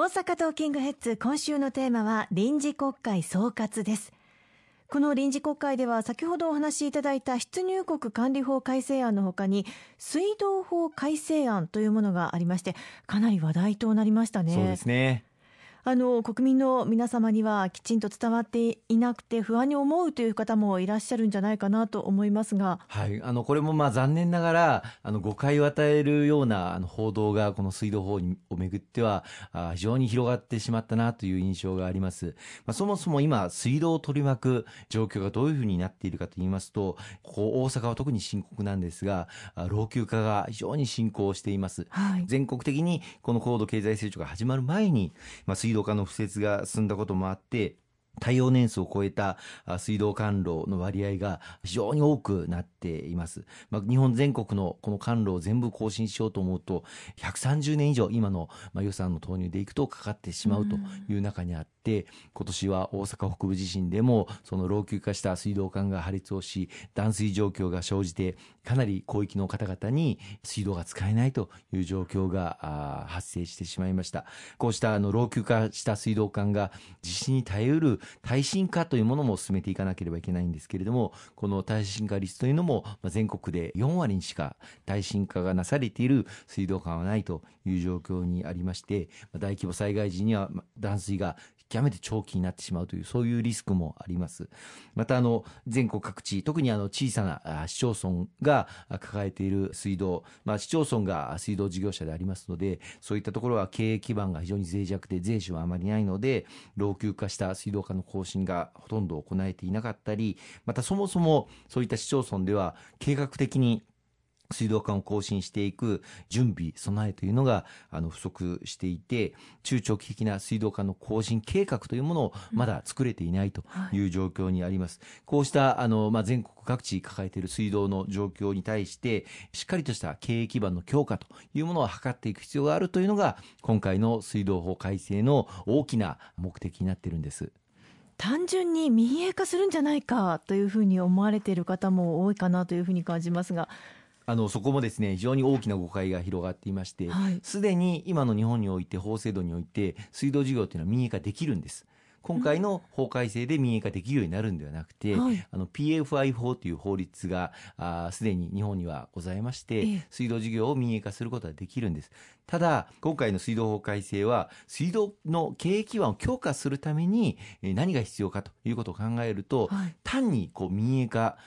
大阪トーキングヘッズ今週のテーマは臨時国会総括です。この臨時国会では先ほどお話しいただいた出入国管理法改正案のほかに水道法改正案というものがありましてかなり話題となりましたね。そうですね。あの国民の皆様にはきちんと伝わっていなくて不安に思うという方もいらっしゃるんじゃないかなと思いますが、はい、あのこれもまあ残念ながらあの誤解を与えるようなあの報道がこの水道法をめぐってはあ非常に広がってしまったなという印象があります、まあ、そもそも今水道を取り巻く状況がどういうふうになっているかといいますとここ大阪は特に深刻なんですが老朽化が非常に進行しています、はい、全国的にこの高度経済成長が始まる前に、まあ、水道化の敷設が進んだこともあって耐用年数を超えた水道管路の割合が非常に多くなっています。まあ、日本全国のこの管路を全部更新しようと思うと、130年以上今の予算の投入でいくとかかってしまうという中にあって、今年は大阪北部地震でもその老朽化した水道管が破裂をし、断水状況が生じて、かなり広域の方々に水道が使えないという状況が発生してしまいました。こうしたあの老朽化した水道管が地震に耐えうる耐震化というものも進めていかなければいけないんですけれども、この耐震化率というのも全国で4割にしか耐震化がなされている水道管はないという状況にありまして、大規模災害時には断水が極めて長期になってしまうというそういうリスクもあります。またあの全国各地特にあの小さな市町村が抱えている水道、まあ、市町村が水道事業者でありますのでそういったところは経営基盤が非常に脆弱で税収はあまりないので老朽化した水道管の更新がほとんど行えていなかったりまたそもそもそういった市町村では計画的に水道管を更新していく準備、備えというのがあの不足していて、中長期的な水道管の更新計画というものをまだ作れていないという状況にあります。うんはい、こうしたあの、まあ、全国各地抱えている水道の状況に対して、しっかりとした経営基盤の強化というものを図っていく必要があるというのが、今回の水道法改正の大きな目的になっているんです。単純に民営化するんじゃないかというふうに思われている方も多いかなというふうに感じますがあのそこもですね非常に大きな誤解が広がっていましてすで、はい、に今の日本において法制度において水道事業というのは民営化できるんです。今回の法改正で民営化できるようになるんではなくて、はい、あの PFI 法という法律がすでに日本にはございまして、ええ、水道事業を民営化することができるんです。ただ、今回の水道法改正は、水道の経営基盤を強化するために何が必要かということを考えると、はい、単にこう民営化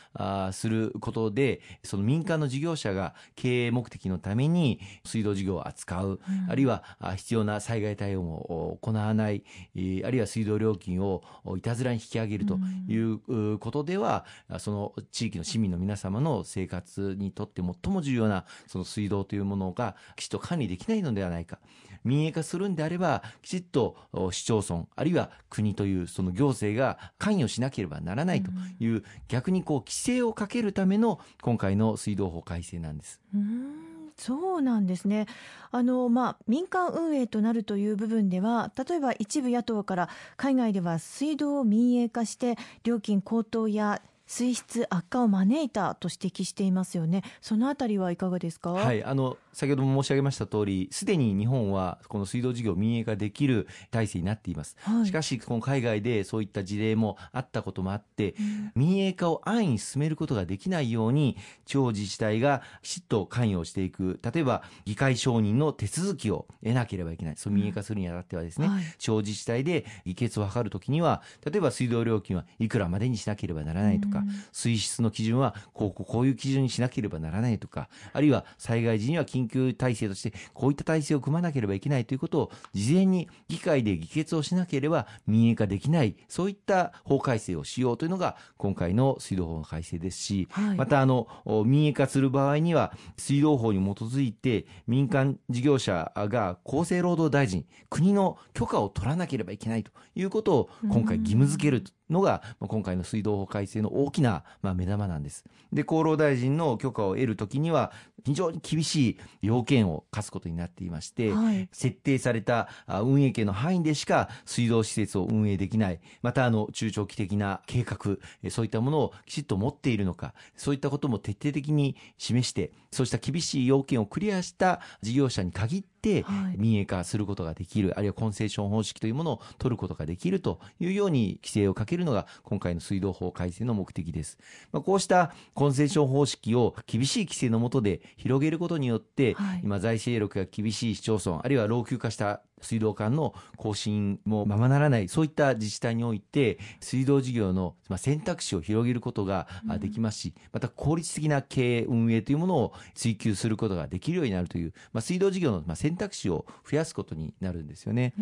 することで、その民間の事業者が経営目的のために水道事業を扱う、うん、あるいは必要な災害対応を行わない、あるいは水道料金をいたずらに引き上げるということでは、その地域の市民の皆様の生活にとって最も重要なその水道というものがきちっと管理できないのではないか。民営化するんであれば、きちっと市町村、あるいは国というその行政が関与しなければならないという、逆にこう規制をかけるための今回の水道法改正なんです。うんそうなんですね。あの、まあ、民間運営となるという部分では例えば一部野党から海外では水道を民営化して料金高騰や水質悪化を招いたと指摘していますよね。そのあたりはいかがですか？はい、あの先ほども申し上げました通り、すでに日本はこの水道事業民営化できる体制になっています。はい、しかし、この海外でそういった事例もあったこともあって、うん、民営化を安易に進めることができないように、地方自治体がきちっと関与していく、例えば議会承認の手続きを得なければいけない。そう民営化するにあたってはですね、うんはい、地方自治体で議決を図るときには、例えば水道料金はいくらまでにしなければならないとか、うん、水質の基準はこうこういう基準にしなければならないとか、あるいは災害時には緊緊急体制としてこういった体制を組まなければいけないということを事前に議会で議決をしなければ民営化できないそういった法改正をしようというのが今回の水道法の改正ですし、はい、またあの民営化する場合には水道法に基づいて民間事業者が厚生労働大臣国の許可を取らなければいけないということを今回義務付けるのが、まあ、今回の水道法改正の大きな、まあ、目玉なんです。で、厚労大臣の許可を得るときには、非常に厳しい要件を課すことになっていまして、はい、設定された運営権の範囲でしか水道施設を運営できない、またあの中長期的な計画、そういったものをきちっと持っているのか、そういったことも徹底的に示して、そうした厳しい要件をクリアした事業者に限って、民営化することができる、あるいはコンセッション方式というものを取ることができるというように規制をかけるのが今回の水道法改正の目的です。まあ、こうしたコンセッション方式を厳しい規制の下で広げることによって、はい、今財政力が厳しい市町村、あるいは老朽化した水道管の更新もままならない、そういった自治体において、水道事業の選択肢を広げることができますし、また効率的な経営運営というものを追求することができるようになるという、まあ、水道事業の選択肢を増やすことになるんですよね。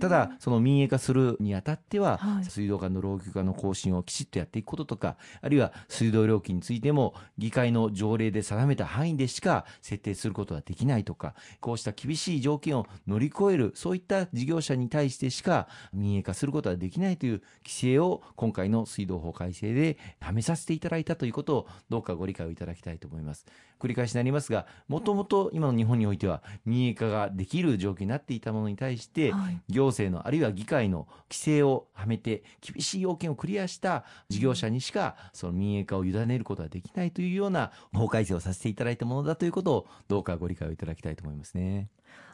ただ、その民営化するにあたっては、はい、水道管の老朽化の更新をきちっとやっていくこととか、あるいは水道料金についても、議会の条例で定めた範囲でしか設定することができないとか、こうした厳しい条件を乗り越える、そういった事業者に対してしか民営化することはできないという規制を今回の水道法改正ではめさせていただいたということをどうかご理解をいただきたいと思います。繰り返しになりますが、もともと今の日本においては民営化ができる状況になっていたものに対して、行政のあるいは議会の規制をはめて厳しい要件をクリアした事業者にしかその民営化を委ねることはできないというような法改正をさせていただいたものだということをどうかご理解をいただきたいと思いますね。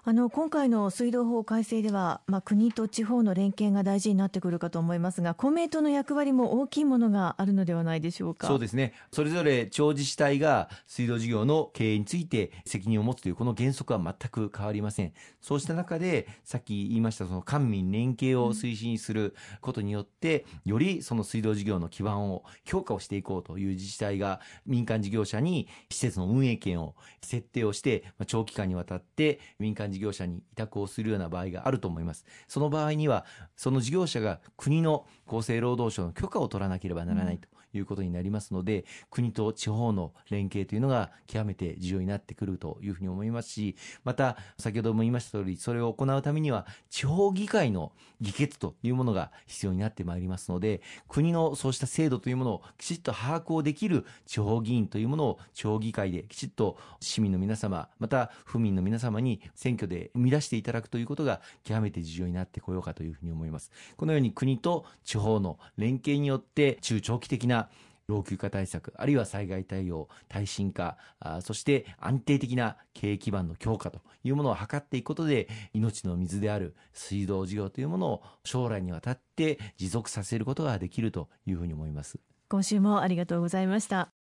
あの今回の水道法改正では、まあ、国と地方の連携が大事になってくるかと思いますが公明党の役割も大きいものがあるのではないでしょうか。そうですね。それぞれ地方自治体が水道事業の経営について責任を持つというこの原則は全く変わりませんそうした中でさっき言いましたその官民連携を推進することによって、うん、よりその水道事業の基盤を強化をしていこうという自治体が民間事業者に施設の運営権を設定をして長期間にわたって民間事業者に委託をするような場合があると思います。その場合には、その事業者が国の厚生労働省の許可を取らなければならないと。いうことになりますので、国と地方の連携というのが極めて重要になってくるというふうに思いますし、また、先ほども言いました通り、それを行うためには、地方議会の議決というものが必要になってまいりますので、国のそうした制度というものをきちっと把握をできる地方議員というものを地方議会できちっと市民の皆様、また府民の皆様に選挙で生み出していただくということが極めて重要になってこようかというふうに思います。このように国と地方の連携によって中長期的な老朽化対策、あるいは災害対応、耐震化、そして安定的な経営基盤の強化というものを図っていくことで、命の水である水道事業というものを将来にわたって持続させることができるというふうに思います。今週もありがとうございました。